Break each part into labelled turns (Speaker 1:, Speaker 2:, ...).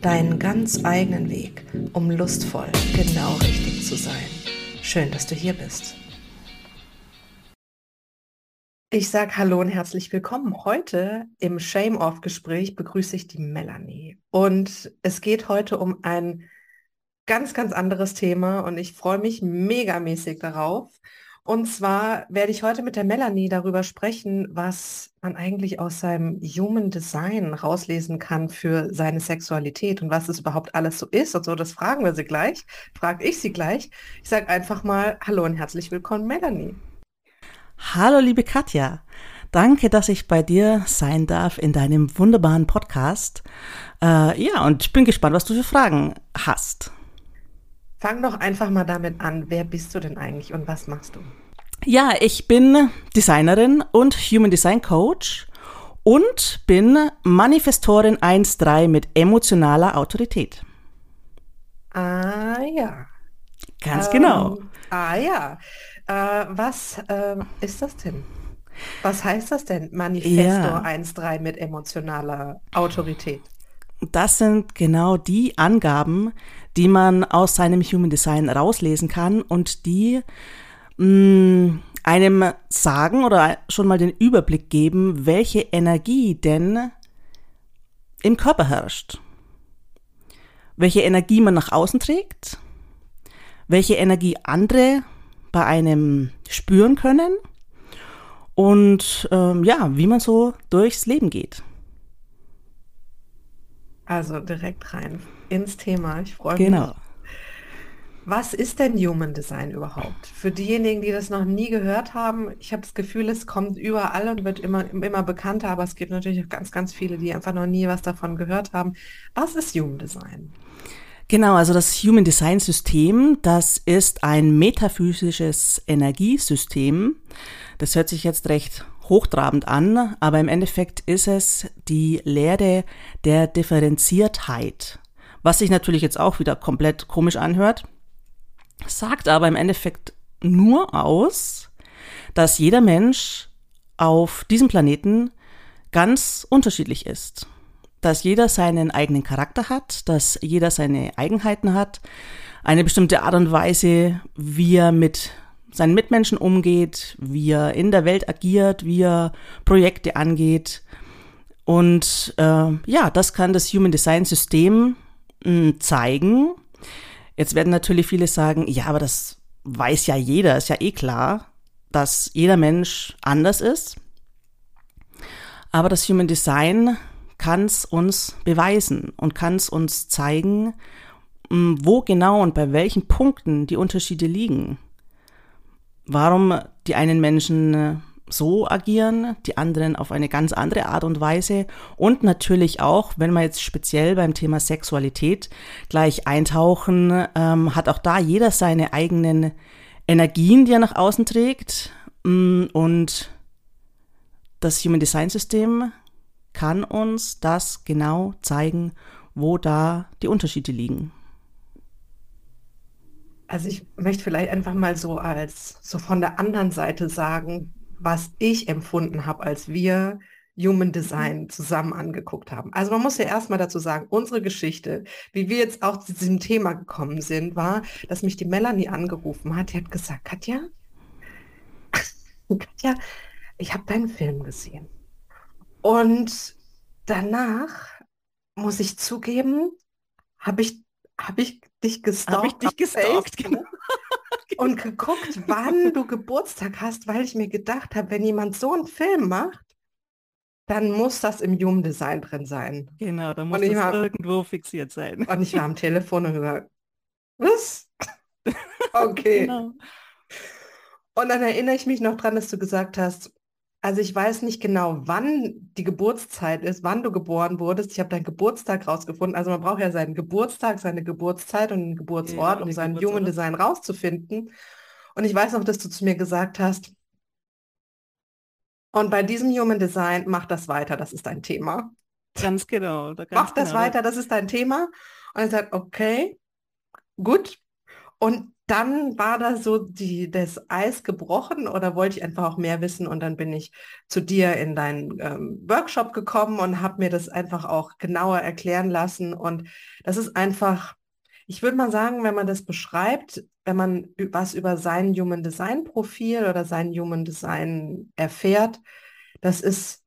Speaker 1: deinen ganz eigenen Weg, um lustvoll genau richtig zu sein. Schön, dass du hier bist. Ich sage Hallo und herzlich willkommen. Heute im Shame-Off-Gespräch begrüße ich die Melanie. Und es geht heute um ein ganz, ganz anderes Thema und ich freue mich megamäßig darauf. Und zwar werde ich heute mit der Melanie darüber sprechen, was man eigentlich aus seinem Human Design rauslesen kann für seine Sexualität und was es überhaupt alles so ist und so. Das fragen wir sie gleich, frage ich sie gleich. Ich sage einfach mal Hallo und herzlich willkommen, Melanie.
Speaker 2: Hallo, liebe Katja. Danke, dass ich bei dir sein darf in deinem wunderbaren Podcast. Äh, ja, und ich bin gespannt, was du für Fragen hast.
Speaker 1: Fang doch einfach mal damit an. Wer bist du denn eigentlich und was machst du?
Speaker 2: Ja, ich bin Designerin und Human Design Coach und bin Manifestorin 1.3 mit emotionaler Autorität.
Speaker 1: Ah ja.
Speaker 2: Ganz ähm, genau.
Speaker 1: Ah ja. Äh, was äh, ist das denn? Was heißt das denn? Manifesto ja. 1.3 mit emotionaler Autorität.
Speaker 2: Das sind genau die Angaben, die man aus seinem Human Design rauslesen kann und die mh, mm, einem sagen oder schon mal den Überblick geben, welche Energie denn im Körper herrscht. Welche Energie man nach außen trägt, welche Energie andere bei einem spüren können und ähm, ja, wie man so durchs Leben geht.
Speaker 1: Also direkt rein ins Thema. Ich freue genau. mich. Was ist denn Human Design überhaupt? Für diejenigen, die das noch nie gehört haben, ich habe das Gefühl, es kommt überall und wird immer, immer bekannter, aber es gibt natürlich auch ganz, ganz viele, die einfach noch nie was davon gehört haben. Was ist Human Design?
Speaker 2: Genau, also das Human Design System, das ist ein metaphysisches Energiesystem. Das hört sich jetzt recht hochtrabend an, aber im Endeffekt ist es die Lehre der Differenziertheit, was sich natürlich jetzt auch wieder komplett komisch anhört, sagt aber im Endeffekt nur aus, dass jeder Mensch auf diesem Planeten ganz unterschiedlich ist, dass jeder seinen eigenen Charakter hat, dass jeder seine Eigenheiten hat, eine bestimmte Art und Weise, wie er mit seinen Mitmenschen umgeht, wie er in der Welt agiert, wie er Projekte angeht. Und äh, ja, das kann das Human Design System mh, hm, zeigen. Jetzt werden natürlich viele sagen, ja, aber das weiß ja jeder, ist ja eh klar, dass jeder Mensch anders ist. Aber das Human Design kann es uns beweisen und kann es uns zeigen, hm, wo genau und bei welchen Punkten die Unterschiede liegen warum die einen Menschen so agieren, die anderen auf eine ganz andere Art und Weise und natürlich auch, wenn wir jetzt speziell beim Thema Sexualität gleich eintauchen, ähm, hat auch da jeder seine eigenen Energien, die er nach außen trägt mm, und das Human Design System kann uns das genau zeigen, wo da die Unterschiede liegen.
Speaker 1: Also ich möchte vielleicht einfach mal so als so von der anderen Seite sagen, was ich empfunden habe, als wir Human Design zusammen angeguckt haben. Also man muss ja erstmal dazu sagen, unsere Geschichte, wie wir jetzt auch zu diesem Thema gekommen sind, war, dass mich die Melanie angerufen hat. Die hat gesagt, Katja, Katja, ich habe deinen Film gesehen. Und danach muss ich zugeben, habe ich, habe ich dich gestalkt. Habe ich
Speaker 2: dich gestalkt, genau.
Speaker 1: Und geguckt, wann du Geburtstag hast, weil ich mir gedacht habe, wenn jemand so einen Film macht, dann muss das im Human Design drin sein.
Speaker 2: Genau, dann muss das war, irgendwo fixiert sein.
Speaker 1: Und ich war am Telefon und gesagt, was? Okay. genau. Und dann erinnere ich mich noch dran, dass du gesagt hast, also ich weiß nicht genau, wann die Geburtszeit ist, wann du geboren wurdest. Ich habe deinen Geburtstag rausgefunden. Also man braucht ja seinen Geburtstag, seine Geburtszeit und einen Geburtsort, ja, um seinen Human Design rauszufinden. Und ich weiß noch, dass du zu mir gesagt hast, und bei diesem Human Design, mach das weiter, das ist dein Thema.
Speaker 2: Ganz genau.
Speaker 1: Da ganz mach das genau. weiter, das ist dein Thema. Und ich sage, okay, gut. Und dann war da so die, das Eis gebrochen oder wollte ich einfach auch mehr wissen und dann bin ich zu dir in deinen ähm, Workshop gekommen und habe mir das einfach auch genauer erklären lassen. Und das ist einfach, ich würde mal sagen, wenn man das beschreibt, wenn man was über sein Human Design Profil oder sein Human Design erfährt, das ist,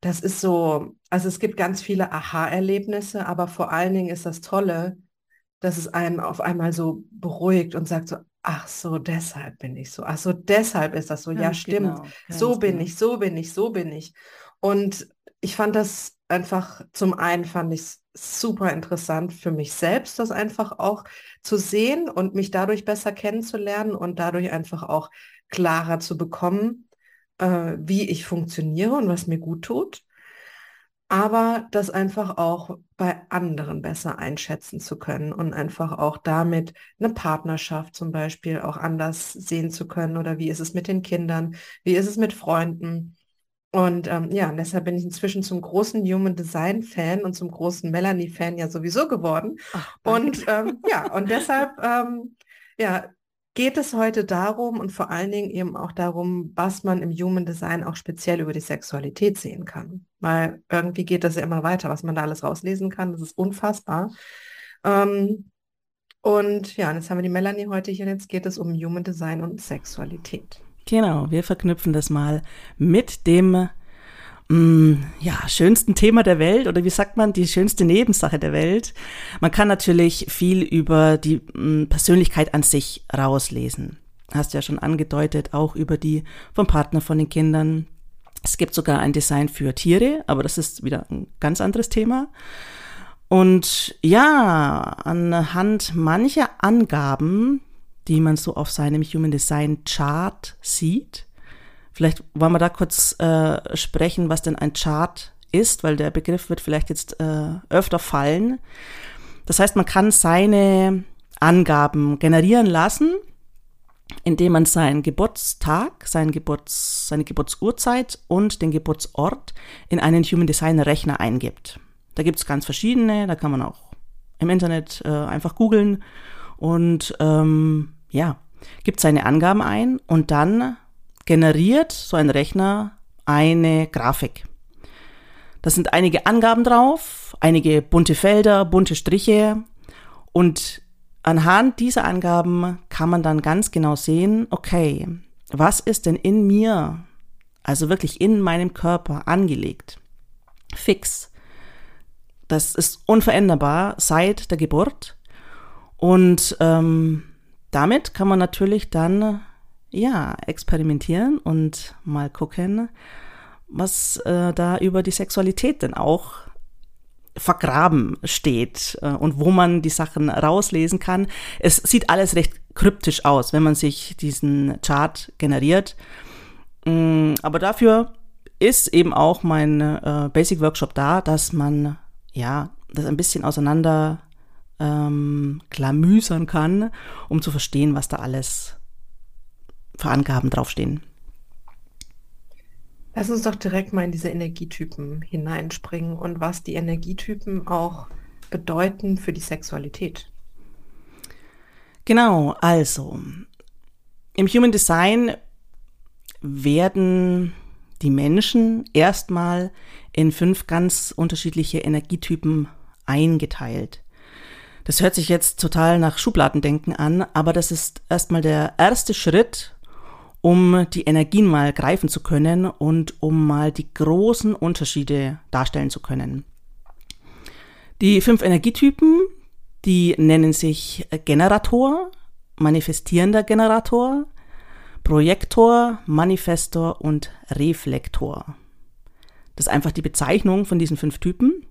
Speaker 1: das ist so, also es gibt ganz viele Aha-Erlebnisse, aber vor allen Dingen ist das Tolle, dass es einem auf einmal so beruhigt und sagt so, ach so, deshalb bin ich so, ach so, deshalb ist das so, ja, stimmt, genau, so bin genau. ich, so bin ich, so bin ich. Und ich fand das einfach, zum einen fand ich es super interessant für mich selbst, das einfach auch zu sehen und mich dadurch besser kennenzulernen und dadurch einfach auch klarer zu bekommen, äh, wie ich funktioniere und was mir gut tut aber das einfach auch bei anderen besser einschätzen zu können und einfach auch damit eine Partnerschaft zum Beispiel auch anders sehen zu können oder wie ist es mit den Kindern, wie ist es mit Freunden. Und ähm, ja, und deshalb bin ich inzwischen zum großen Human Design Fan und zum großen Melanie Fan ja sowieso geworden. Ach, und ähm, ja, und deshalb ähm, ja, geht es heute darum und vor allen Dingen eben auch darum, was man im Human Design auch speziell über die Sexualität sehen kann. Weil irgendwie geht das ja immer weiter, was man da alles rauslesen kann. Das ist unfassbar. Ähm, und ja, und jetzt haben wir die Melanie heute hier und jetzt geht es um Human Design und Sexualität.
Speaker 2: Genau, wir verknüpfen das mal mit dem ja, schönsten Thema der Welt oder wie sagt man, die schönste Nebensache der Welt. Man kann natürlich viel über die mm, Persönlichkeit an sich rauslesen. Hast ja schon angedeutet, auch über die vom Partner, von den Kindern. Es gibt sogar ein Design für Tiere, aber das ist wieder ein ganz anderes Thema. Und ja, anhand mancher Angaben, die man so auf seinem Human Design Chart sieht, Vielleicht wollen wir da kurz äh, sprechen, was denn ein Chart ist, weil der Begriff wird vielleicht jetzt äh, öfter fallen. Das heißt, man kann seine Angaben generieren lassen, indem man seinen Geburtstag, seinen Geburts, seine Geburtsurzeit und den Geburtsort in einen Human Design Rechner eingibt. Da gibt es ganz verschiedene, da kann man auch im Internet äh, einfach googeln und ähm, ja, gibt seine Angaben ein und dann generiert so ein Rechner eine Grafik. Da sind einige Angaben drauf, einige bunte Felder, bunte Striche und anhand dieser Angaben kann man dann ganz genau sehen, okay, was ist denn in mir, also wirklich in meinem Körper angelegt, fix. Das ist unveränderbar seit der Geburt und ähm, damit kann man natürlich dann ja, experimentieren und mal gucken, was äh, da über die Sexualität denn auch vergraben steht äh, und wo man die Sachen rauslesen kann. Es sieht alles recht kryptisch aus, wenn man sich diesen Chart generiert. Mm, aber dafür ist eben auch mein äh, Basic Workshop da, dass man ja das ein bisschen auseinander ähm, klamüsern kann, um zu verstehen, was da alles für Angaben draufstehen.
Speaker 1: Lass uns doch direkt mal in diese Energietypen hineinspringen und was die Energietypen auch bedeuten für die Sexualität.
Speaker 2: Genau, also im Human Design werden die Menschen erstmal in fünf ganz unterschiedliche Energietypen eingeteilt. Das hört sich jetzt total nach Schubladendenken an, aber das ist erstmal der erste Schritt, um die Energien mal greifen zu können und um mal die großen Unterschiede darstellen zu können. Die fünf Energietypen, die nennen sich Generator, manifestierender Generator, Projektor, Manifestor und Reflektor. Das ist einfach die Bezeichnung von diesen fünf Typen.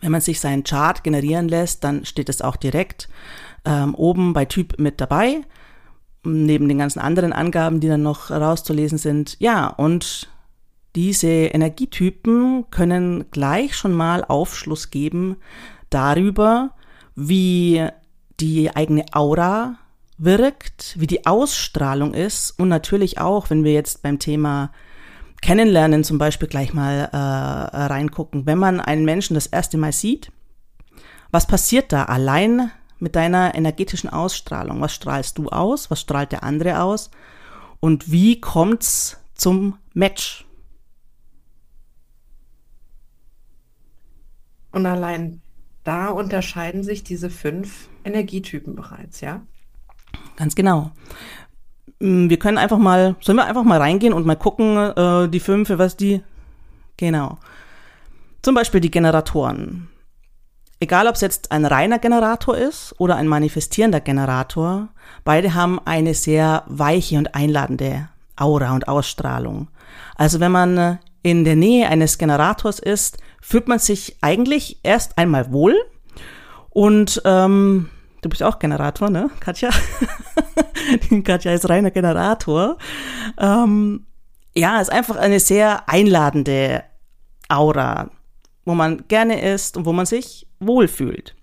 Speaker 2: Wenn man sich seinen Chart generieren lässt, dann steht es auch direkt ähm, oben bei Typ mit dabei. Neben den ganzen anderen Angaben, die dann noch rauszulesen sind. Ja, und diese Energietypen können gleich schon mal Aufschluss geben darüber, wie die eigene Aura wirkt, wie die Ausstrahlung ist und natürlich auch, wenn wir jetzt beim Thema Kennenlernen zum Beispiel gleich mal äh, reingucken, wenn man einen Menschen das erste Mal sieht, was passiert da allein mit deiner energetischen Ausstrahlung? Was strahlst du aus? Was strahlt der andere aus? Und wie kommt's zum Match?
Speaker 1: Und allein da unterscheiden sich diese fünf Energietypen bereits, ja?
Speaker 2: Ganz genau. Mm, wir können einfach mal, sollen wir einfach mal reingehen und mal gucken, äh, die fünf, was die, genau. Zum Beispiel die Generatoren. Egal, ob es jetzt ein reiner Generator ist oder ein manifestierender Generator, beide haben eine sehr weiche und einladende Aura und Ausstrahlung. Also wenn man äh, in der Nähe eines Generators ist, fühlt man sich eigentlich erst einmal wohl und ähm, du bist auch Generator, ne, Katja? Katja ist reiner Generator. Ähm, ja, ist einfach eine sehr einladende Aura, wo man gerne ist und wo man sich wohlfühlt.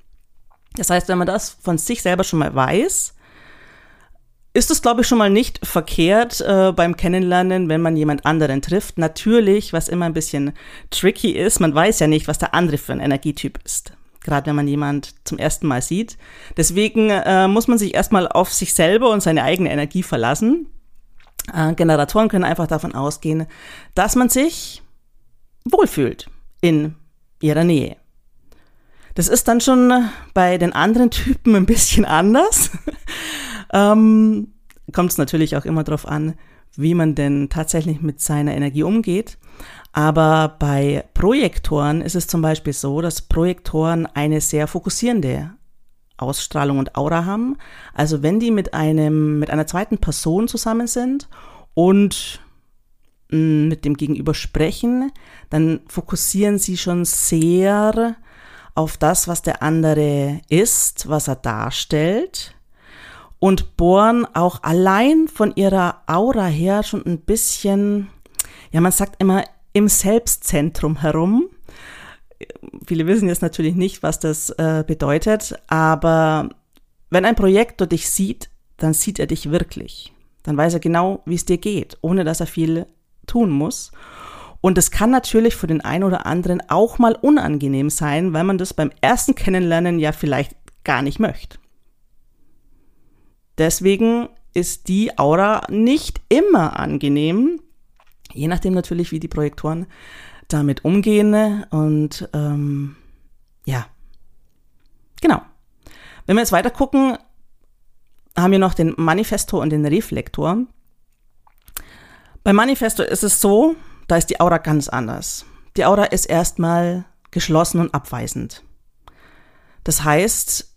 Speaker 2: Das heißt, wenn man das von sich selber schon mal weiß, ist es, glaube ich, schon mal nicht verkehrt äh, beim Kennenlernen, wenn man jemand anderen trifft. Natürlich, was immer ein bisschen tricky ist, man weiß ja nicht, was der andere für ein Energietyp ist. Gerade wenn man jemand zum ersten Mal sieht. Deswegen äh, muss man sich erstmal auf sich selber und seine eigene Energie verlassen. Äh, Generatoren können einfach davon ausgehen, dass man sich wohlfühlt in ihrer Nähe. Das ist dann schon bei den anderen Typen ein bisschen anders. ähm, Kommt es natürlich auch immer darauf an, wie man denn tatsächlich mit seiner Energie umgeht. Aber bei Projektoren ist es zum Beispiel so, dass Projektoren eine sehr fokussierende Ausstrahlung und Aura haben. Also wenn die mit einem, mit einer zweiten Person zusammen sind und mm, mit dem Gegenüber sprechen, dann fokussieren sie schon sehr auf das, was der andere ist, was er darstellt und bohren auch allein von ihrer Aura her schon ein bisschen, ja, man sagt immer im Selbstzentrum herum. Viele wissen jetzt natürlich nicht, was das äh, bedeutet, aber wenn ein Projektor dich sieht, dann sieht er dich wirklich. Dann weiß er genau, wie es dir geht, ohne dass er viel tun muss. Und es kann natürlich für den einen oder anderen auch mal unangenehm sein, weil man das beim ersten Kennenlernen ja vielleicht gar nicht möchte. Deswegen ist die Aura nicht immer angenehm, je nachdem natürlich, wie die Projektoren damit umgehen. Und ähm, ja, genau. Wenn wir jetzt weiter gucken, haben wir noch den Manifestor und den Reflektor. Beim Manifestor ist es so, da ist die Aura ganz anders. Die Aura ist erstmal geschlossen und abweisend. Das heißt,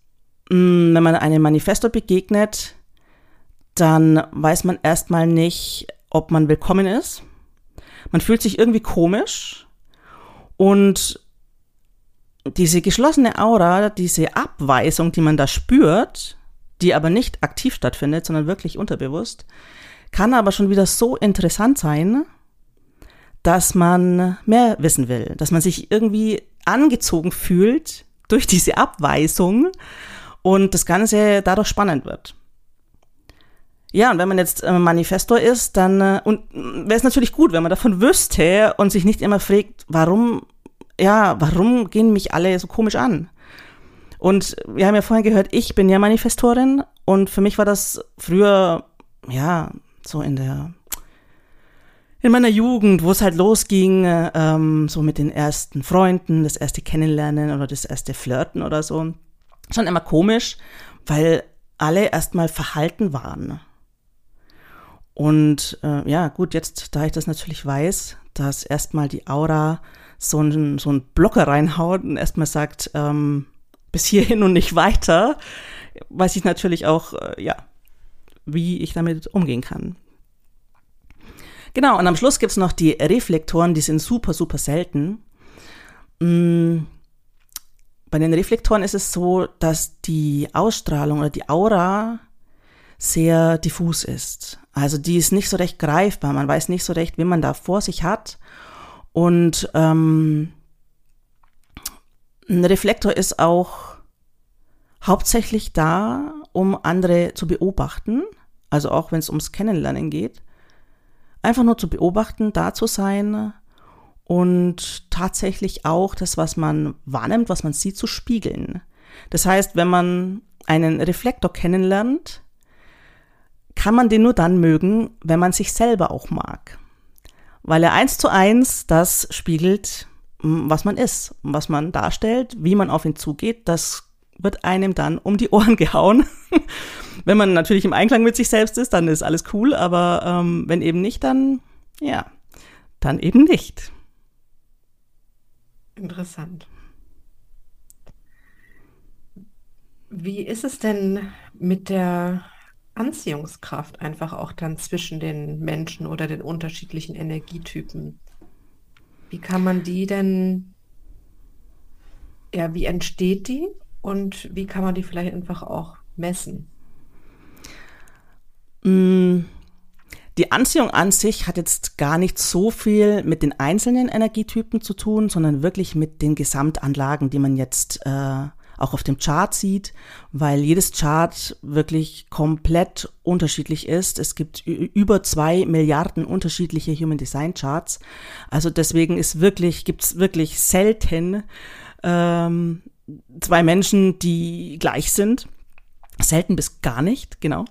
Speaker 2: mm, wenn man einem Manifesto begegnet, dann weiß man erstmal nicht, ob man willkommen ist. Man fühlt sich irgendwie komisch und diese geschlossene Aura, diese Abweisung, die man da spürt, die aber nicht aktiv stattfindet, sondern wirklich unterbewusst, kann aber schon wieder so interessant sein, dass man mehr wissen will, dass man sich irgendwie angezogen fühlt durch diese Abweisung und das Ganze dadurch spannend wird. Ja, und wenn man jetzt äh, Manifestor ist, dann äh, und wäre es natürlich gut, wenn man davon wüsste und sich nicht immer fragt, warum, ja, warum gehen mich alle so komisch an? Und wir haben ja vorhin gehört, ich bin ja Manifestorin und für mich war das früher, ja, so in der in meiner Jugend, wo es halt losging, ähm, so mit den ersten Freunden, das erste Kennenlernen oder das erste Flirten oder so, schon immer komisch, weil alle erstmal verhalten waren. Und äh, ja, gut, jetzt, da ich das natürlich weiß, dass erstmal die Aura so einen so einen Blocker reinhaut und erstmal sagt, ähm, bis hierhin und nicht weiter, weiß ich natürlich auch, äh, ja, wie ich damit umgehen kann. Genau, und am Schluss gibt's noch die Reflektoren, die sind super, super selten. Mm, bei den Reflektoren ist es so, dass die Ausstrahlung oder die Aura sehr diffus ist. Also die ist nicht so recht greifbar. Man weiß nicht so recht, wen man da vor sich hat. Und ähm, ein Reflektor ist auch hauptsächlich da, um andere zu beobachten. Also auch wenn es ums Kennenlernen geht. Einfach nur zu beobachten, da zu sein und tatsächlich auch das, was man wahrnimmt, was man sieht, zu spiegeln. Das heißt, wenn man einen Reflektor kennenlernt, kann man den nur dann mögen, wenn man sich selber auch mag. Weil er eins zu eins das spiegelt, was man ist, was man darstellt, wie man auf ihn zugeht, das wird einem dann um die Ohren gehauen. wenn man natürlich im Einklang mit sich selbst ist, dann ist alles cool, aber ähm, wenn eben nicht, dann ja, dann eben nicht.
Speaker 1: Interessant. Wie ist es denn mit der Anziehungskraft einfach auch dann zwischen den Menschen oder den unterschiedlichen Energietypen? Wie kann man die denn, ja, wie entsteht die und wie kann man die vielleicht einfach auch messen?
Speaker 2: Mm, die Anziehung an sich hat jetzt gar nicht so viel mit den einzelnen Energietypen zu tun, sondern wirklich mit den Gesamtanlagen, die man jetzt äh, auch auf dem Chart sieht, weil jedes Chart wirklich komplett unterschiedlich ist. Es gibt über zwei Milliarden unterschiedliche Human Design Charts. Also deswegen ist wirklich, gibt's wirklich selten ähm, zwei Menschen, die gleich sind. Selten bis gar nicht, genau.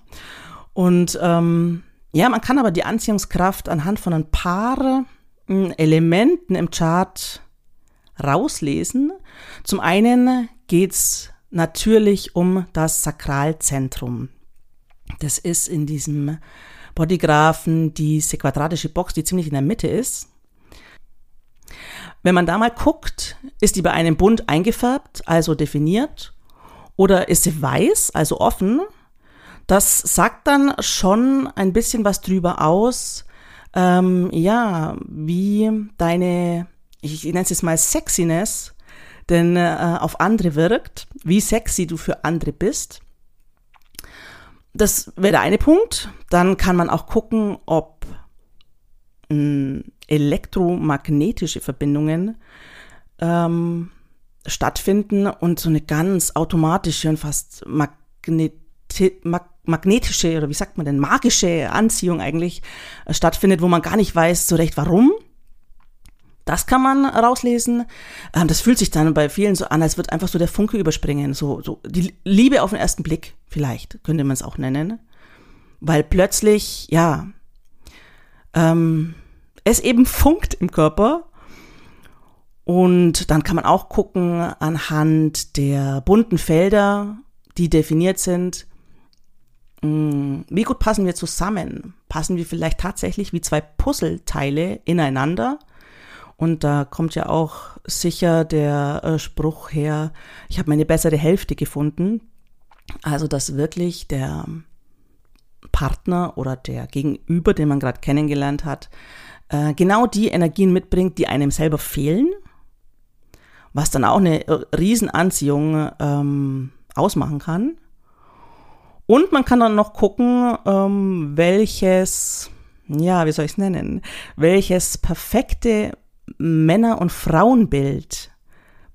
Speaker 2: Und ähm, ja, man kann aber die Anziehungskraft anhand von ein paar hm, Elementen im Chart rauslesen. Zum einen geht es natürlich um das Sakralzentrum. Das ist in diesem Bodygraphen diese quadratische Box, die ziemlich in der Mitte ist. Wenn man da mal guckt, ist die bei einem Bund eingefärbt, also definiert, oder ist sie weiß, also offen. Das sagt dann schon ein bisschen was drüber aus, ähm, ja, wie deine, ich nenne es jetzt mal Sexiness, denn äh, auf andere wirkt, wie sexy du für andere bist. Das wäre der eine Punkt. Dann kann man auch gucken, ob elektromagnetische Verbindungen ähm, stattfinden und so eine ganz automatische und fast magneti mag magnetische oder wie sagt man denn, magische Anziehung eigentlich äh, stattfindet, wo man gar nicht weiß so recht warum. Das kann man rauslesen. Ähm, das fühlt sich dann bei vielen so an, als wird einfach so der Funke überspringen. So, so die Liebe auf den ersten Blick, vielleicht könnte man es auch nennen. Weil plötzlich, ja, ähm, es eben funkt im Körper. Und dann kann man auch gucken anhand der bunten Felder, die definiert sind, mm, wie gut passen wir zusammen? Passen wir vielleicht tatsächlich wie zwei Puzzleteile ineinander? Und da kommt ja auch sicher der äh, Spruch her, ich habe meine bessere Hälfte gefunden. Also dass wirklich der Partner oder der Gegenüber, den man gerade kennengelernt hat, äh, genau die Energien mitbringt, die einem selber fehlen, was dann auch eine äh, Riesenanziehung ähm, ausmachen kann. Und man kann dann noch gucken, ähm, welches, ja, wie soll ich es nennen, welches perfekte Männer- und Frauenbild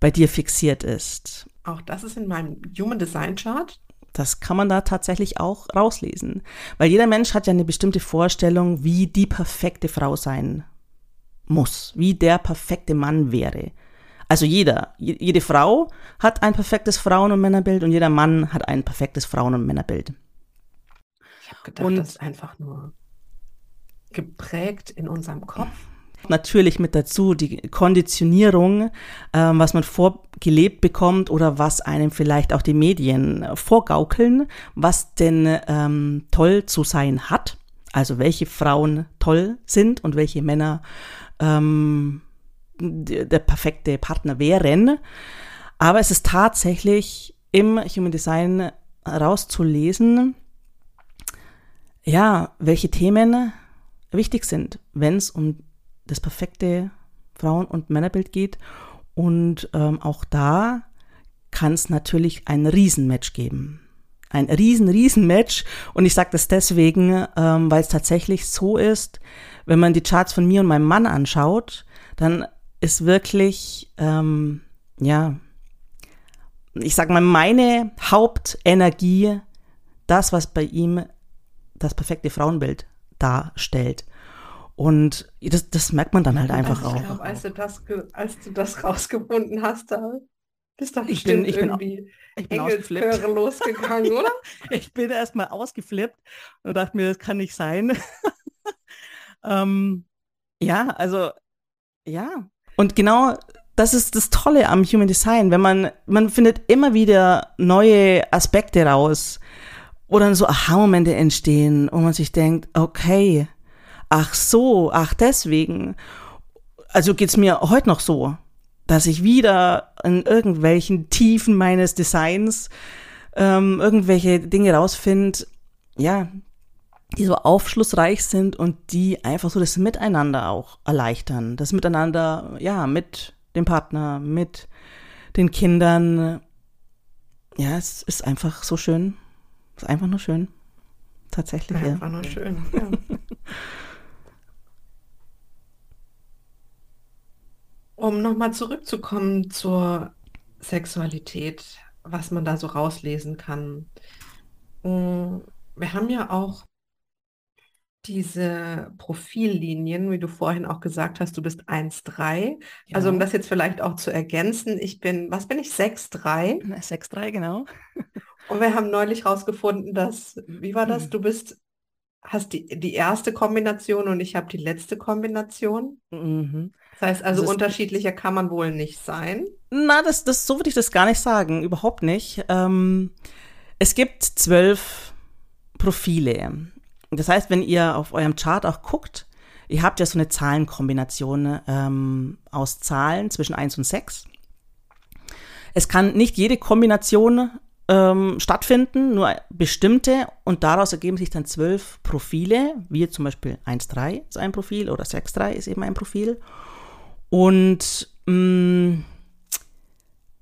Speaker 2: bei dir fixiert ist.
Speaker 1: Auch das ist in meinem Human Design Chart.
Speaker 2: Das kann man da tatsächlich auch rauslesen. Weil jeder Mensch hat ja eine bestimmte Vorstellung, wie die perfekte Frau sein muss, wie der perfekte Mann wäre. Also jeder, jede Frau hat ein perfektes Frauen- und Männerbild und jeder Mann hat ein perfektes Frauen- und Männerbild.
Speaker 1: Ich habe gedacht, und das ist einfach nur geprägt in unserem Kopf
Speaker 2: natürlich mit dazu die Konditionierung, ähm, was man vorgelebt bekommt oder was einem vielleicht auch die Medien vorgaukeln, was denn ähm, toll zu sein hat. Also welche Frauen toll sind und welche Männer ähm, der perfekte Partner wären. Aber es ist tatsächlich im Human Design rauszulesen, ja, welche Themen wichtig sind, wenn es um das perfekte Frauen- und Männerbild geht. Und ähm, auch da kann es natürlich ein Riesenmatch geben. ein riesen, riesen Match. Und ich sage das deswegen, ähm, weil es tatsächlich so ist, wenn man die Charts von mir und meinem Mann anschaut, dann ist wirklich, ähm, ja, ich sag mal, meine Hauptenergie das, was bei ihm das perfekte Frauenbild darstellt. Und das, das merkt man dann halt einfach
Speaker 1: also
Speaker 2: ich
Speaker 1: auch. Glaub, als, du das, als du das rausgefunden hast, da bist doch
Speaker 2: ich bin, ich
Speaker 1: irgendwie
Speaker 2: bin, ich bin ausgeflippt.
Speaker 1: losgegangen, oder?
Speaker 2: ich bin erstmal ausgeflippt und dachte mir, das kann nicht sein. ähm, ja, also ja. Und genau das ist das Tolle am Human Design, wenn man, man findet immer wieder neue Aspekte raus, wo dann so Aha-Momente entstehen, wo man sich denkt, okay, ach so, ach deswegen. Also geht's mir heute noch so, dass ich wieder in irgendwelchen Tiefen meines Designs ähm, irgendwelche Dinge rausfinde, ja, die so aufschlussreich sind und die einfach so das Miteinander auch erleichtern. Das Miteinander, ja, mit dem Partner, mit den Kindern. Ja, es ist einfach so schön. Es ist einfach nur schön. Tatsächlich, ja.
Speaker 1: Einfach nur schön, ja. um nochmal zurückzukommen zur Sexualität, was man da so rauslesen kann. Mm, wir haben ja auch diese Profillinien, wie du vorhin auch gesagt hast, du bist 1,3. Ja. Also um das jetzt vielleicht auch zu ergänzen, ich bin, was bin ich, 6,3?
Speaker 2: 6,3, genau.
Speaker 1: Und wir haben neulich rausgefunden, dass, wie war das, mhm. du bist, hast die, die erste Kombination und ich habe die letzte Kombination. Mhm. Das heißt also, also unterschiedlicher kann man wohl nicht sein.
Speaker 2: Na, das, das, so würde ich das gar nicht sagen, überhaupt nicht. Ähm, es gibt zwölf Profile. Das heißt, wenn ihr auf eurem Chart auch guckt, ihr habt ja so eine Zahlenkombination ähm, aus Zahlen zwischen 1 und 6. Es kann nicht jede Kombination ähm, stattfinden, nur bestimmte und daraus ergeben sich dann zwölf Profile, wie zum Beispiel 1.3 ist ein Profil oder 6.3 ist eben ein Profil. Und mh, mm,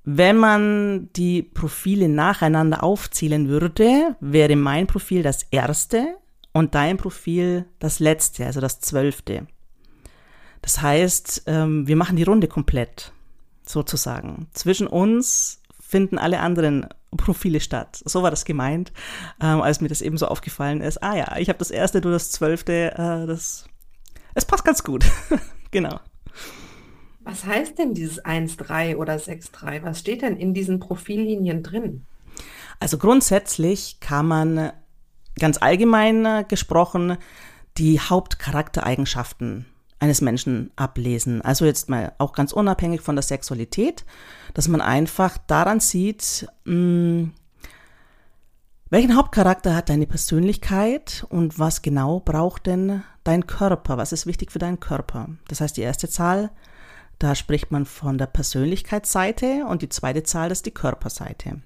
Speaker 2: wenn man die Profile nacheinander aufzählen würde, wäre mein Profil das erste und dein Profil das letzte, also das zwölfte. Das heißt, ähm, wir machen die Runde komplett, sozusagen. Zwischen uns finden alle anderen Profile statt. So war das gemeint, ähm, als mir das eben so aufgefallen ist. Ah ja, ich habe das erste, du das zwölfte. Äh, das, es passt ganz gut. genau.
Speaker 1: Was heißt denn dieses 1.3 oder 6.3? Was steht denn in diesen Profillinien drin?
Speaker 2: Also grundsätzlich kann man ganz allgemein äh, gesprochen die Hauptcharaktereigenschaften eines Menschen ablesen. Also jetzt mal auch ganz unabhängig von der Sexualität, dass man einfach daran sieht, mh, hm, welchen Hauptcharakter hat deine Persönlichkeit und was genau braucht denn dein Körper? Was ist wichtig für deinen Körper? Das heißt, die erste Zahl, da spricht man von der Persönlichkeitsseite und die zweite Zahl, das ist die Körperseite.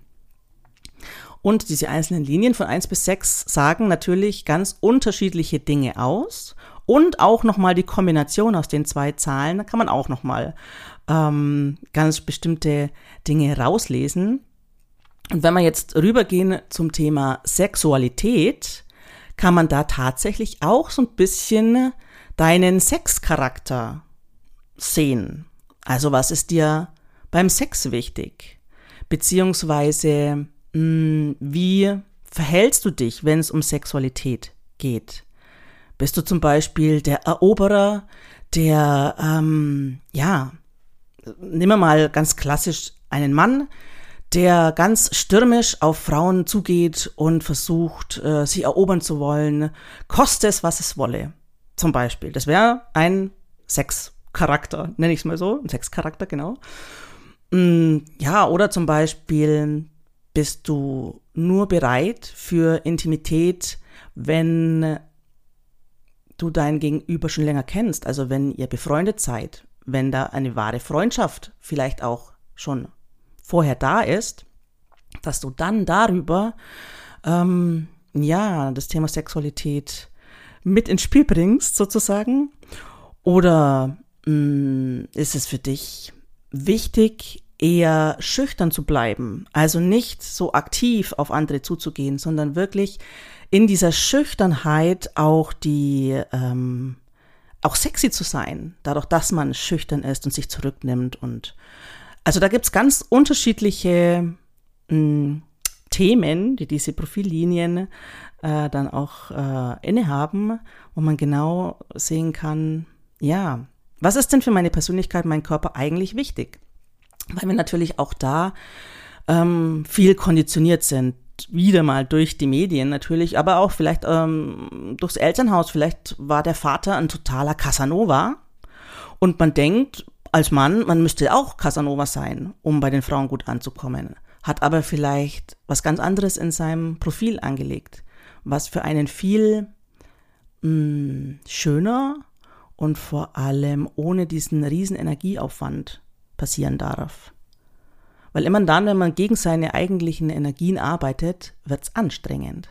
Speaker 2: Und diese einzelnen Linien von 1 bis 6 sagen natürlich ganz unterschiedliche Dinge aus. Und auch nochmal die Kombination aus den zwei Zahlen, da kann man auch nochmal ähm, ganz bestimmte Dinge rauslesen. Und wenn wir jetzt rübergehen zum Thema Sexualität, kann man da tatsächlich auch so ein bisschen deinen Sexcharakter sehen. Also was ist dir beim Sex wichtig? Beziehungsweise hm, wie verhältst du dich, wenn es um Sexualität geht? Bist du zum Beispiel der Eroberer, der, ähm, ja, nehmen wir mal ganz klassisch einen Mann, der ganz stürmisch auf Frauen zugeht und versucht, äh, sie erobern zu wollen, koste es, was es wolle. Zum Beispiel. Das wäre ein Sexcharakter, nenne ich es mal so, ein Sexcharakter, genau. Mm, ja, oder zum Beispiel bist du nur bereit für Intimität, wenn du dein Gegenüber schon länger kennst, also wenn ihr befreundet seid, wenn da eine wahre Freundschaft vielleicht auch schon vorher da ist, dass du dann darüber ähm, ja das Thema Sexualität mit ins Spiel bringst sozusagen oder ist es für dich wichtig eher schüchtern zu bleiben, also nicht so aktiv auf andere zuzugehen, sondern wirklich in dieser Schüchternheit auch die ähm, auch sexy zu sein, dadurch, dass man schüchtern ist und sich zurücknimmt und also da gibt's ganz unterschiedliche mh, hm, Themen, die diese Profillinien äh, dann auch äh, innehaben, wo man genau sehen kann, ja, was ist denn für meine Persönlichkeit, mein Körper eigentlich wichtig? Weil wir natürlich auch da ähm, viel konditioniert sind wieder mal durch die Medien natürlich, aber auch vielleicht ähm, durchs Elternhaus. Vielleicht war der Vater ein totaler Casanova und man denkt als Mann, man müsste auch Casanova sein, um bei den Frauen gut anzukommen. Hat aber vielleicht was ganz anderes in seinem Profil angelegt, was für einen viel mh, hm, schöner und vor allem ohne diesen riesen Energieaufwand passieren darf. Weil immer dann, wenn man gegen seine eigentlichen Energien arbeitet, wird's anstrengend.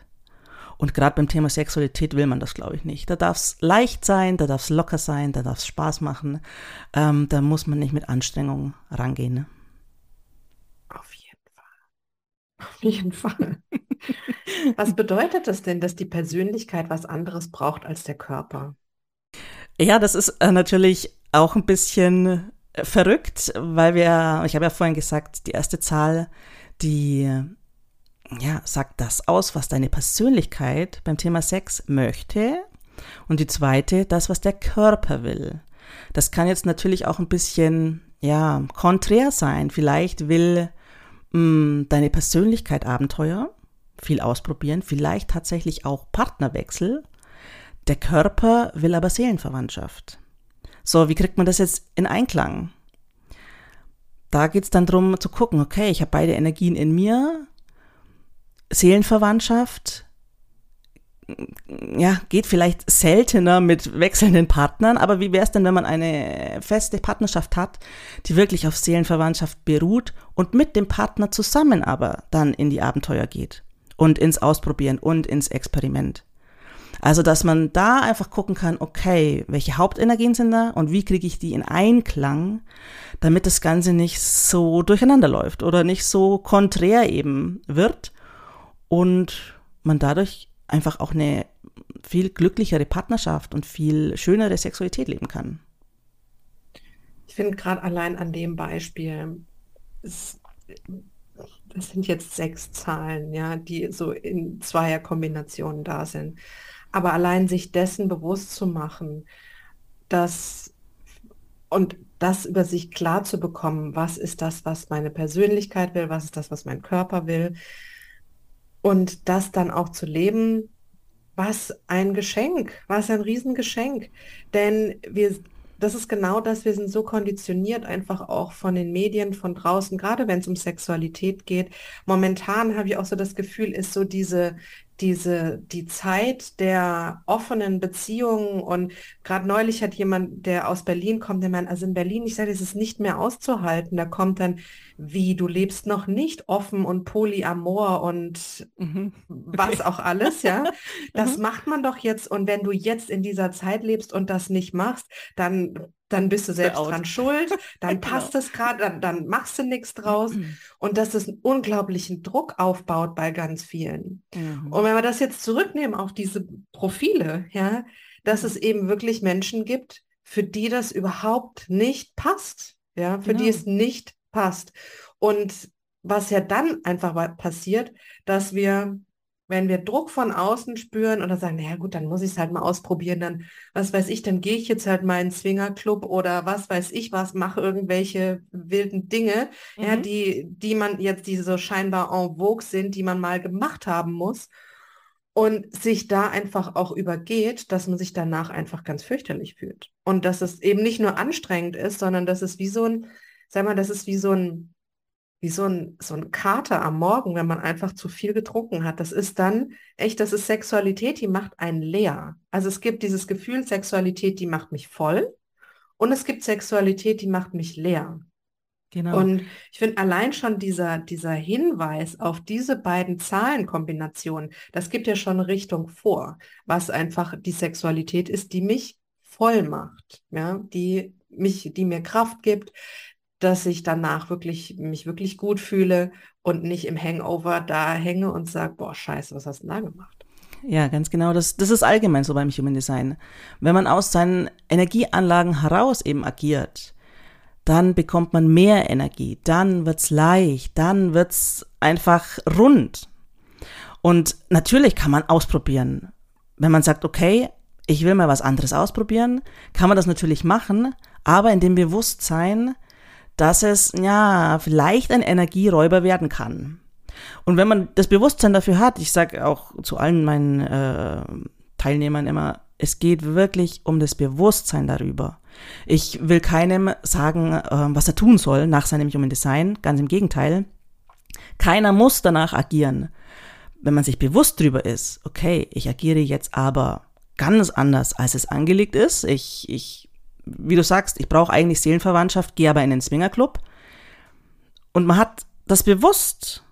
Speaker 2: Und gerade beim Thema Sexualität will man das, glaube ich, nicht. Da darf es leicht sein, da darf es locker sein, da darf es Spaß machen. Ähm, da muss man nicht mit Anstrengung rangehen. Ne?
Speaker 1: Auf jeden Fall. Auf jeden Fall. was bedeutet das denn, dass die Persönlichkeit was anderes braucht als der Körper?
Speaker 2: Ja, das ist äh, natürlich auch ein bisschen verrückt, weil wir, ich habe ja vorhin gesagt, die erste Zahl, die ja, sagt das aus, was deine Persönlichkeit beim Thema Sex möchte. Und die zweite, das, was der Körper will. Das kann jetzt natürlich auch ein bisschen, ja, konträr sein. Vielleicht will mh, mm, deine Persönlichkeit Abenteuer, viel ausprobieren, vielleicht tatsächlich auch Partnerwechsel. Der Körper will aber Seelenverwandtschaft. So, wie kriegt man das jetzt in Einklang? Da geht es dann darum zu gucken, okay, ich habe beide Energien in mir, Seelenverwandtschaft, ja, geht vielleicht seltener mit wechselnden Partnern, aber wie wäre es denn, wenn man eine feste Partnerschaft hat, die wirklich auf Seelenverwandtschaft beruht und mit dem Partner zusammen aber dann in die Abenteuer geht und ins Ausprobieren und ins Experiment? Also, dass man da einfach gucken kann, okay, welche Hauptenergien sind da und wie kriege ich die in Einklang, damit das Ganze nicht so durcheinander läuft oder nicht so konträr eben wird und man dadurch einfach auch eine viel glücklichere Partnerschaft und viel schönere Sexualität leben kann.
Speaker 1: Ich finde gerade allein an dem Beispiel, es, das sind jetzt sechs Zahlen, ja, die so in zweier Kombinationen da sind. Aber allein sich dessen bewusst zu machen, dass und das über sich klar zu bekommen, was ist das, was meine Persönlichkeit will, was ist das, was mein Körper will. Und das dann auch zu leben, was ein Geschenk, was ein Riesengeschenk. Denn wir, das ist genau das, wir sind so konditioniert einfach auch von den Medien von draußen, gerade wenn es um Sexualität geht. Momentan habe ich auch so das Gefühl, ist so diese, diese, die Zeit der offenen Beziehungen und gerade neulich hat jemand, der aus Berlin kommt, der meint, also in Berlin, ich sage, es ist nicht mehr auszuhalten. Da kommt dann, wie, du lebst noch nicht offen und polyamor und mhm. was auch alles, ja. Das mhm. macht man doch jetzt und wenn du jetzt in dieser Zeit lebst und das nicht machst, dann dann bist du selbst dran schuld, dann genau. passt es gerade, dann, dann machst du nichts draus. Und dass es einen unglaublichen Druck aufbaut bei ganz vielen. Mhm. Und wenn wir das jetzt zurücknehmen auf diese Profile, ja, dass mhm. es eben wirklich Menschen gibt, für die das überhaupt nicht passt, ja, für genau. die es nicht passt. Und was ja dann einfach passiert, dass wir wenn wir Druck von außen spüren oder sagen, naja gut, dann muss ich es halt mal ausprobieren, dann, was weiß ich, dann gehe ich jetzt halt mal in Swingerclub oder was weiß ich was, mache irgendwelche wilden Dinge, mhm. ja, die, die man jetzt, die so scheinbar en vogue sind, die man mal gemacht haben muss und sich da einfach auch übergeht, dass man sich danach einfach ganz fürchterlich fühlt. Und dass es eben nicht nur anstrengend ist, sondern dass es wie so ein, sag mal, das ist wie so ein wie so ein, so ein Kater am Morgen, wenn man einfach zu viel getrunken hat. Das ist dann echt, das ist Sexualität, die macht einen leer. Also es gibt dieses Gefühl, Sexualität, die macht mich voll und es gibt Sexualität, die macht mich leer. Genau. Und ich finde allein schon dieser, dieser Hinweis auf diese beiden Zahlenkombinationen, das gibt ja schon Richtung vor, was einfach die Sexualität ist, die mich voll macht, ja, die mich, die mir Kraft gibt, dass ich danach wirklich mich wirklich gut fühle und nicht im Hangover da hänge und sage, boah, scheiße, was hast du da gemacht?
Speaker 2: Ja, ganz genau. Das, das ist allgemein so beim Human Design. Wenn man aus seinen Energieanlagen heraus eben agiert, dann bekommt man mehr Energie, dann wird's leicht, dann wird's einfach rund. Und natürlich kann man ausprobieren. Wenn man sagt, okay, ich will mal was anderes ausprobieren, kann man das natürlich machen, aber in dem Bewusstsein, dass es ja vielleicht ein Energieräuber werden kann. Und wenn man das Bewusstsein dafür hat, ich sage auch zu allen meinen äh, Teilnehmern immer, es geht wirklich um das Bewusstsein darüber. Ich will keinem sagen, äh, was er tun soll nach seinem Human Design, ganz im Gegenteil. Keiner muss danach agieren. Wenn man sich bewusst darüber ist, okay, ich agiere jetzt aber ganz anders, als es angelegt ist. Ich, ich wie du sagst, ich brauche eigentlich Seelenverwandtschaft, gehe aber in den Swingerclub. Und man hat das bewusst,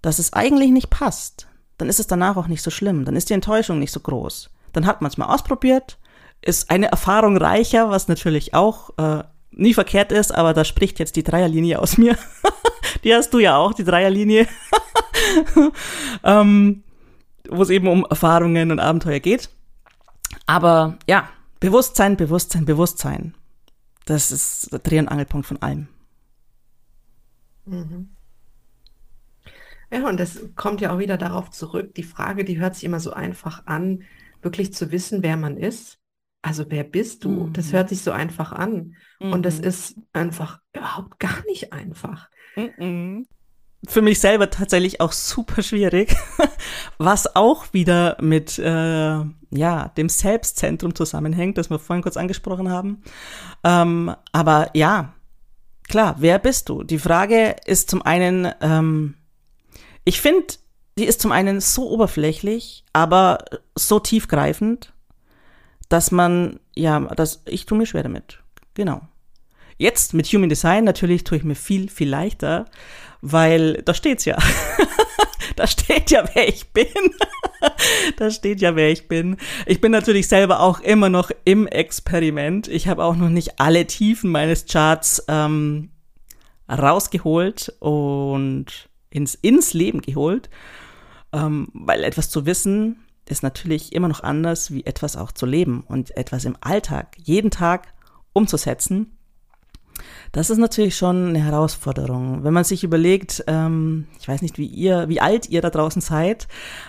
Speaker 2: dass es eigentlich nicht passt. Dann ist es danach auch nicht so schlimm. Dann ist die Enttäuschung nicht so groß. Dann hat man es mal ausprobiert, ist eine Erfahrung reicher, was natürlich auch äh, nie verkehrt ist, aber da spricht jetzt die Dreierlinie aus mir. die hast du ja auch, die Dreierlinie. ähm, wo es eben um Erfahrungen und Abenteuer geht. Aber ja, Bewusstsein, Bewusstsein, Bewusstsein. Das ist der Dreh- und Angelpunkt von allem.
Speaker 1: Mhm. Ja, und das kommt ja auch wieder darauf zurück. Die Frage, die hört sich immer so einfach an, wirklich zu wissen, wer man ist. Also wer bist du? Mhm. Das hört sich so einfach an. Mhm. Und das mhm. ist einfach überhaupt gar nicht einfach.
Speaker 2: Mhm für mich selber tatsächlich auch super schwierig, was auch wieder mit äh, ja dem Selbstzentrum zusammenhängt, das wir vorhin kurz angesprochen haben. Ähm, aber ja, klar, wer bist du? Die Frage ist zum einen, ähm, ich finde, die ist zum einen so oberflächlich, aber so tiefgreifend, dass man ja, dass ich tue mir schwer damit. Genau. Jetzt mit Human Design natürlich tue ich mir viel, viel leichter, weil da steht's ja. da steht ja, wer ich bin. da steht ja, wer ich bin. Ich bin natürlich selber auch immer noch im Experiment. Ich habe auch noch nicht alle Tiefen meines Charts ähm, rausgeholt und ins, ins Leben geholt, ähm, weil etwas zu wissen ist natürlich immer noch anders, wie etwas auch zu leben und etwas im Alltag, jeden Tag umzusetzen das ist natürlich schon eine Herausforderung. Wenn man sich überlegt, ähm, ich weiß nicht, wie ihr, wie alt ihr da draußen seid,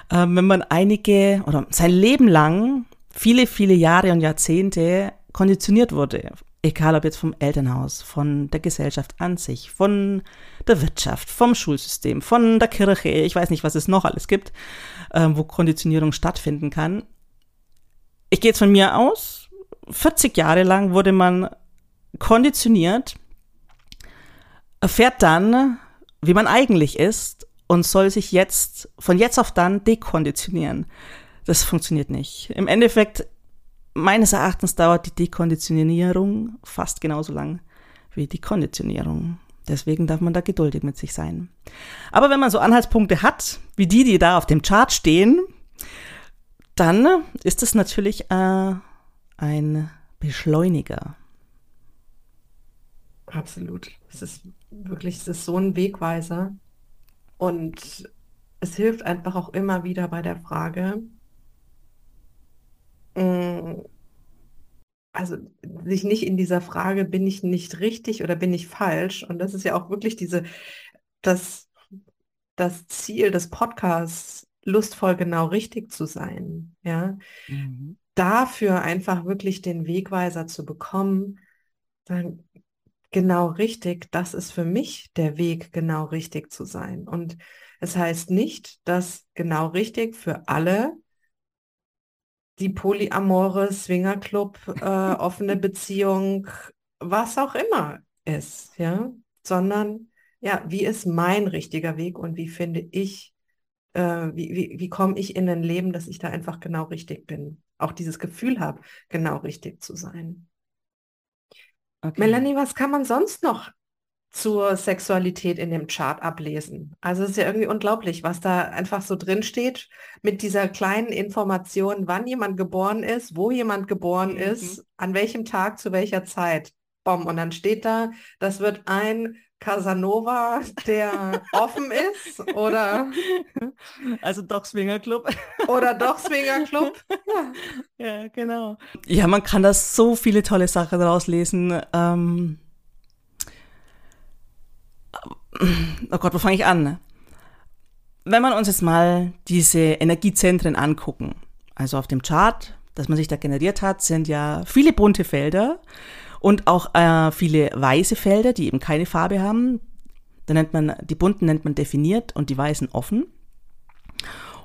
Speaker 2: ähm, wenn man einige oder sein Leben lang viele, viele Jahre und Jahrzehnte konditioniert wurde, egal ob jetzt vom Elternhaus, von der Gesellschaft an sich, von der Wirtschaft, vom Schulsystem, von der Kirche, ich weiß nicht, was es noch alles gibt, ähm, wo Konditionierung stattfinden kann. Ich gehe jetzt von mir aus, 40 Jahre lang wurde man konditioniert, erfährt dann, wie man eigentlich ist und soll sich jetzt von jetzt auf dann dekonditionieren. Das funktioniert nicht. Im Endeffekt, meines Erachtens dauert die Dekonditionierung fast genauso lang wie die Konditionierung. Deswegen darf man da geduldig mit sich sein. Aber wenn man so Anhaltspunkte hat, wie die, die da auf dem Chart stehen, dann ist es natürlich äh, ein Beschleuniger.
Speaker 1: Absolut. Es ist wirklich, es ist so ein Wegweiser. Und es hilft einfach auch immer wieder bei der Frage, mm, also sich nicht in dieser Frage, bin ich nicht richtig oder bin ich falsch? Und das ist ja auch wirklich diese, das, das Ziel des Podcasts, lustvoll genau richtig zu sein. Ja, mhm. dafür einfach wirklich den Wegweiser zu bekommen, dann genau richtig, das ist für mich der Weg, genau richtig zu sein. Und es heißt nicht, dass genau richtig für alle die polyamore Swingerclub, äh, offene Beziehung, was auch immer ist, ja, sondern ja, wie ist mein richtiger Weg und wie finde ich, äh, wie, wie, wie komme ich in ein Leben, dass ich da einfach genau richtig bin, auch dieses Gefühl habe, genau richtig zu sein. Okay. Melanie, was kann man sonst noch zur Sexualität in dem Chart ablesen? Also es ist ja irgendwie unglaublich, was da einfach so drin steht mit dieser kleinen Information, wann jemand geboren ist, wo jemand geboren mhm. ist, an welchem Tag, zu welcher Zeit. bom, und dann steht da, das wird ein Casanova, der offen ist oder
Speaker 2: also doch Swinger Club
Speaker 1: oder doch Swinger Club.
Speaker 2: Ja. ja, genau. Ja, man kann da so viele tolle Sachen daraus lesen. Ähm oh Gott, wo fange ich an? Wenn man uns jetzt mal diese Energiezentren angucken, also auf dem Chart, das man sich da generiert hat, sind ja viele bunte Felder und auch äh, viele weiße Felder, die eben keine Farbe haben. Da nennt man, die bunten nennt man definiert und die weißen offen.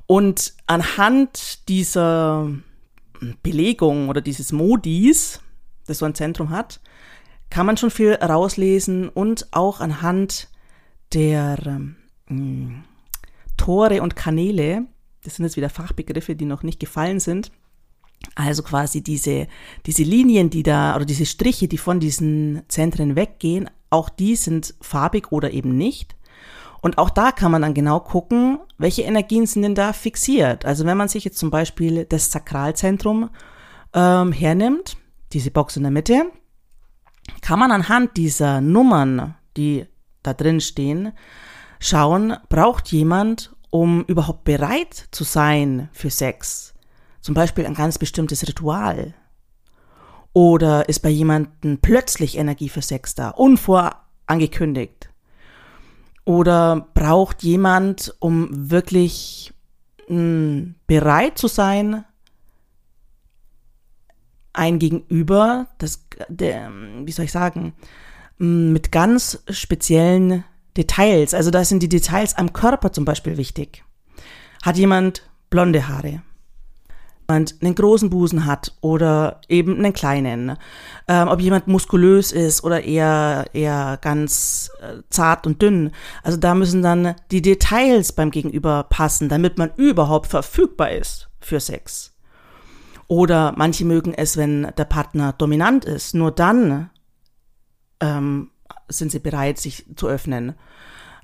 Speaker 2: Und anhand dieser Belegung oder dieses Modis, das so ein Zentrum hat, kann man schon viel rauslesen und auch anhand der ähm, Tore und Kanäle, das sind jetzt wieder Fachbegriffe, die noch nicht gefallen sind, also quasi diese, diese Linien, die da, oder diese Striche, die von diesen Zentren weggehen, auch die sind farbig oder eben nicht. Und auch da kann man dann genau gucken, welche Energien sind denn da fixiert. Also wenn man sich jetzt zum Beispiel das Sakralzentrum ähm, hernimmt, diese Box in der Mitte, kann man anhand dieser Nummern, die da drin stehen, schauen, braucht jemand, um überhaupt bereit zu sein für Sex, zum Beispiel ein ganz bestimmtes Ritual. Oder ist bei jemandem plötzlich Energie für Sex da, unvorangekündigt? Oder braucht jemand, um wirklich mh, hm, bereit zu sein, ein Gegenüber, das, der, wie soll ich sagen, hm, mit ganz speziellen Details. Also da sind die Details am Körper zum Beispiel wichtig. Hat jemand blonde Haare? Jemand einen großen Busen hat oder eben einen kleinen, ähm, ob jemand muskulös ist oder eher, eher ganz äh, zart und dünn. Also da müssen dann die Details beim Gegenüber passen, damit man überhaupt verfügbar ist für Sex. Oder manche mögen es, wenn der Partner dominant ist. Nur dann ähm, sind sie bereit, sich zu öffnen.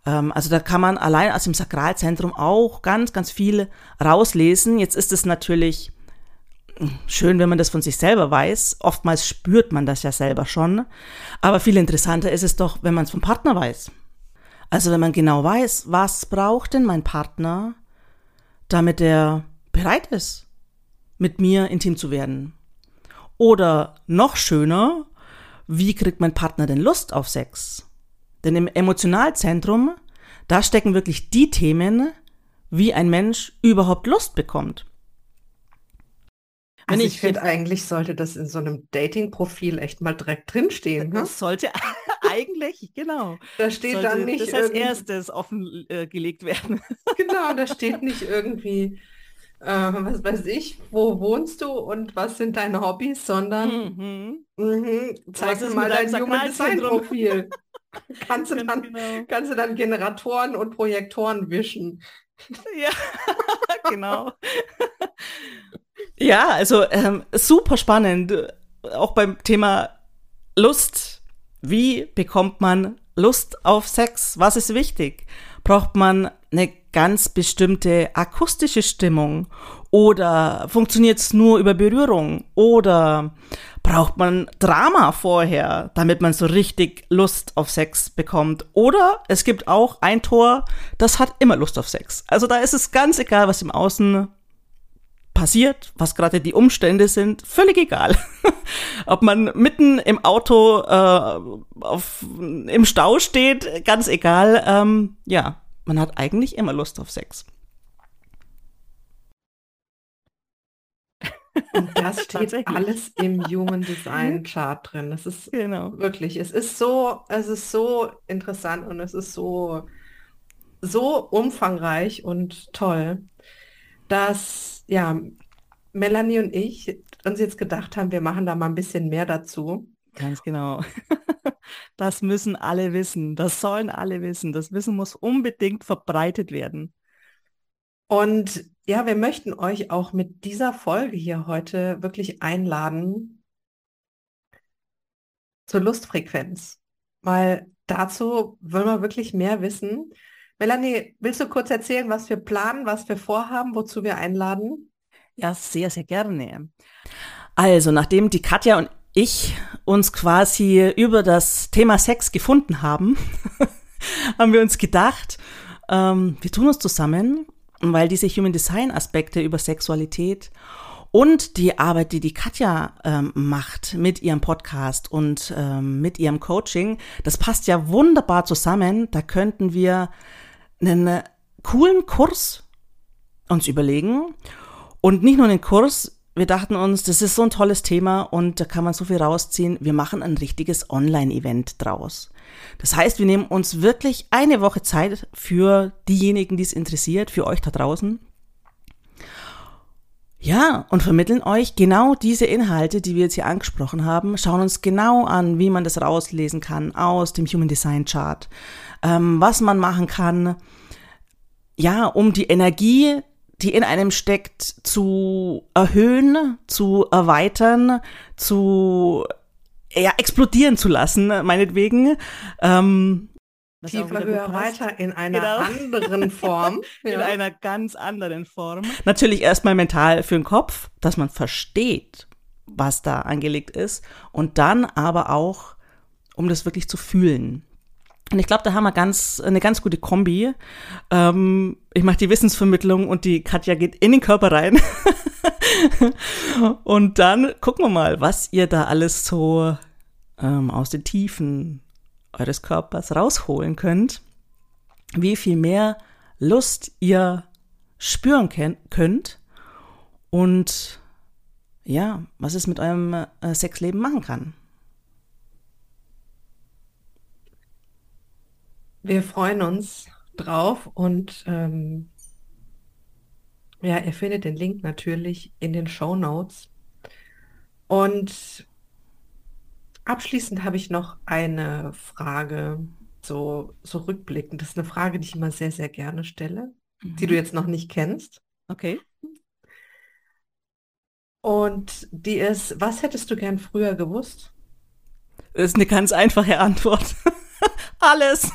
Speaker 2: Ähm, also da kann man allein aus dem Sakralzentrum auch ganz, ganz viel rauslesen. Jetzt ist es natürlich schön, wenn man das von sich selber weiß. Oftmals spürt man das ja selber schon. Aber viel interessanter ist es doch, wenn man es vom Partner weiß. Also wenn man genau weiß, was braucht denn mein Partner, damit er bereit ist, mit mir intim zu werden. Oder noch schöner, wie kriegt mein Partner denn Lust auf Sex? Denn im Emotionalzentrum, da stecken wirklich die Themen, wie ein Mensch überhaupt Lust bekommt.
Speaker 1: Also ich, ich finde, eigentlich sollte das in so einem Dating-Profil echt mal direkt drinstehen.
Speaker 2: Ne? Das sollte eigentlich, genau.
Speaker 1: Da steht sollte dann nicht.
Speaker 2: Das als erstes offengelegt äh, werden.
Speaker 1: genau, da steht nicht irgendwie, äh, was weiß ich, wo wohnst du und was sind deine Hobbys, sondern mhm. mh, zeig mir mal dein Human Design-Profil. kannst, du dann, genau. kannst du dann Generatoren und Projektoren wischen.
Speaker 2: Ja, genau. Ja, also ähm, super spannend. Auch beim Thema Lust. Wie bekommt man Lust auf Sex? Was ist wichtig? Braucht man eine ganz bestimmte akustische Stimmung? Oder funktioniert es nur über Berührung? Oder braucht man Drama vorher, damit man so richtig Lust auf Sex bekommt? Oder es gibt auch ein Tor, das hat immer Lust auf Sex. Also da ist es ganz egal, was im Außen passiert, was gerade die Umstände sind, völlig egal. Ob man mitten im Auto äh, auf, im Stau steht, ganz egal. Ähm, ja, man hat eigentlich immer Lust auf Sex.
Speaker 1: Und das steht alles im Human Design Chart drin. Das ist genau. wirklich, es ist so, es ist so interessant und es ist so, so umfangreich und toll, dass ja, Melanie und ich uns jetzt gedacht haben, wir machen da mal ein bisschen mehr dazu.
Speaker 2: Ganz genau. Das müssen alle wissen. Das sollen alle wissen. Das Wissen muss unbedingt verbreitet werden.
Speaker 1: Und ja, wir möchten euch auch mit dieser Folge hier heute wirklich einladen zur Lustfrequenz. Weil dazu wollen wir wirklich mehr wissen. Melanie, willst du kurz erzählen, was wir planen, was wir vorhaben, wozu wir einladen?
Speaker 2: Ja, sehr, sehr gerne. Also, nachdem die Katja und ich uns quasi über das Thema Sex gefunden haben, haben wir uns gedacht, ähm, wir tun uns zusammen, weil diese Human Design Aspekte über Sexualität und die Arbeit, die die Katja ähm, macht mit ihrem Podcast und ähm, mit ihrem Coaching, das passt ja wunderbar zusammen. Da könnten wir einen coolen Kurs uns überlegen und nicht nur einen Kurs. Wir dachten uns, das ist so ein tolles Thema und da kann man so viel rausziehen. Wir machen ein richtiges Online-Event draus. Das heißt, wir nehmen uns wirklich eine Woche Zeit für diejenigen, die es interessiert, für euch da draußen ja, und vermitteln euch genau diese Inhalte, die wir jetzt hier angesprochen haben, schauen uns genau an, wie man das rauslesen kann aus dem Human Design Chart, ähm, was man machen kann, ja, um die Energie, die in einem steckt, zu erhöhen, zu erweitern, zu ja, explodieren zu lassen, meinetwegen. Ähm,
Speaker 1: Tiefer, höher, weiter in einer genau. anderen Form.
Speaker 2: in ja. einer ganz anderen Form. Natürlich erstmal mental für den Kopf, dass man versteht, was da angelegt ist. Und dann aber auch, um das wirklich zu fühlen. Und ich glaube, da haben wir ganz, eine ganz gute Kombi. Ähm, ich mache die Wissensvermittlung und die Katja geht in den Körper rein. und dann gucken wir mal, was ihr da alles so ähm, aus den Tiefen eures Körpers rausholen könnt, wie viel mehr Lust ihr spüren könnt und ja, was es mit eurem äh, Sexleben machen kann.
Speaker 1: Wir freuen uns drauf und ähm, ja, ihr findet den Link natürlich in den Show Notes. Und Abschließend habe ich noch eine Frage, so, so rückblickend. Das ist eine Frage, die ich immer sehr, sehr gerne stelle, mhm. die du jetzt noch nicht kennst.
Speaker 2: Okay.
Speaker 1: Und die ist, was hättest du gern früher gewusst?
Speaker 2: Das ist eine ganz einfache Antwort. Alles.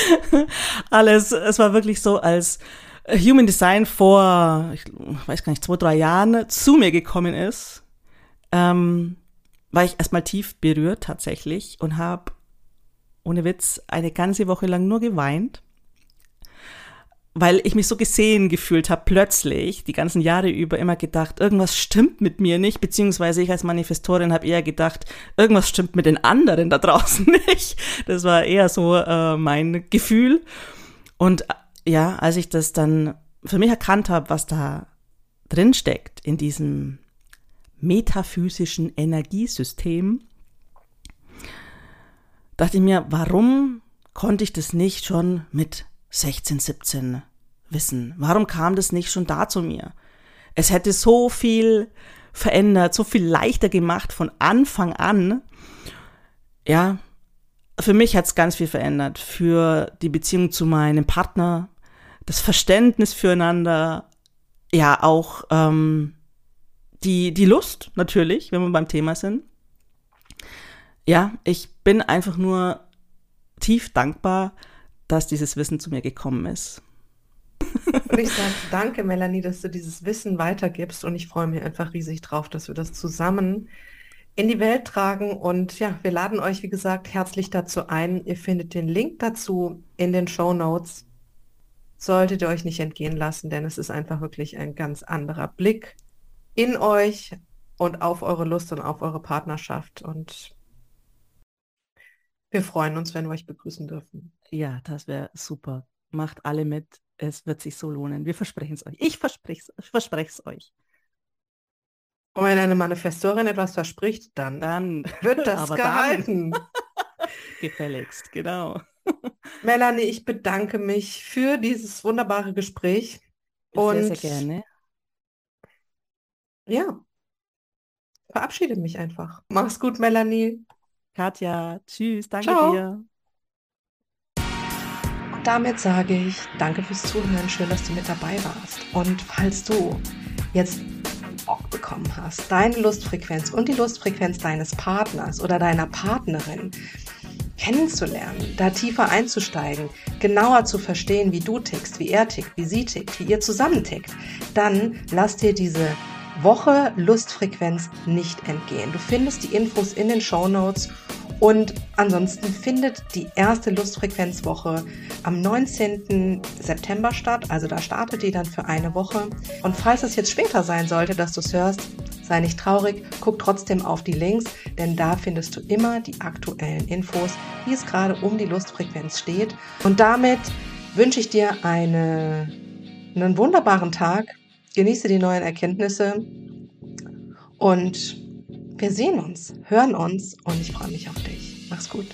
Speaker 2: Alles. Es war wirklich so, als Human Design vor, ich weiß gar nicht, zwei, drei Jahren zu mir gekommen ist, ähm, war ich erstmal tief berührt tatsächlich und habe ohne Witz eine ganze Woche lang nur geweint, weil ich mich so gesehen gefühlt habe, plötzlich, die ganzen Jahre über immer gedacht, irgendwas stimmt mit mir nicht, beziehungsweise ich als Manifestorin habe eher gedacht, irgendwas stimmt mit den anderen da draußen nicht. Das war eher so äh, mein Gefühl. Und ja, als ich das dann für mich erkannt habe, was da drin steckt in diesem metaphysischen Energiesystem, dachte ich mir, warum konnte ich das nicht schon mit 16, 17 wissen? Warum kam das nicht schon da zu mir? Es hätte so viel verändert, so viel leichter gemacht von Anfang an. Ja, für mich hat es ganz viel verändert. Für die Beziehung zu meinem Partner, das Verständnis füreinander, ja auch ähm, die, die Lust natürlich, wenn wir beim Thema sind. Ja, ich bin einfach nur tief dankbar, dass dieses Wissen zu mir gekommen ist.
Speaker 1: Und ich sage danke, Melanie, dass du dieses Wissen weitergibst und ich freue mich einfach riesig drauf, dass wir das zusammen in die Welt tragen. Und ja, wir laden euch, wie gesagt, herzlich dazu ein. Ihr findet den Link dazu in den Show Notes. Solltet ihr euch nicht entgehen lassen, denn es ist einfach wirklich ein ganz anderer Blick in euch und auf eure Lust und auf eure Partnerschaft. Und wir freuen uns, wenn wir euch begrüßen dürfen.
Speaker 2: Ja, das wäre super. Macht alle mit. Es wird sich so lohnen. Wir versprechen es euch. Ich verspreche es euch.
Speaker 1: Und wenn eine Manifestorin etwas verspricht, dann, dann wird das gehalten.
Speaker 2: Gefälligst, genau.
Speaker 1: Melanie, ich bedanke mich für dieses wunderbare Gespräch.
Speaker 2: Sehr, und sehr gerne
Speaker 1: ja, verabschiede mich einfach. Mach's gut, Melanie.
Speaker 2: Katja, tschüss, danke Ciao. dir.
Speaker 1: Und damit sage ich danke fürs Zuhören, schön, dass du mit dabei warst. Und falls du jetzt Bock bekommen hast, deine Lustfrequenz und die Lustfrequenz deines Partners oder deiner Partnerin kennenzulernen, da tiefer einzusteigen, genauer zu verstehen, wie du tickst, wie er tickt, wie sie tickt, wie ihr zusammen tickt, dann lass dir diese Woche Lustfrequenz nicht entgehen. Du findest die Infos in den Show Notes und ansonsten findet die erste Lustfrequenzwoche am 19. September statt. Also da startet die dann für eine Woche. Und falls es jetzt später sein sollte, dass du es hörst, sei nicht traurig, guck trotzdem auf die Links, denn da findest du immer die aktuellen Infos, wie es gerade um die Lustfrequenz steht. Und damit wünsche ich dir eine, einen wunderbaren Tag. Genieße die neuen Erkenntnisse und wir sehen uns, hören uns und ich freue mich auf dich. Mach's gut.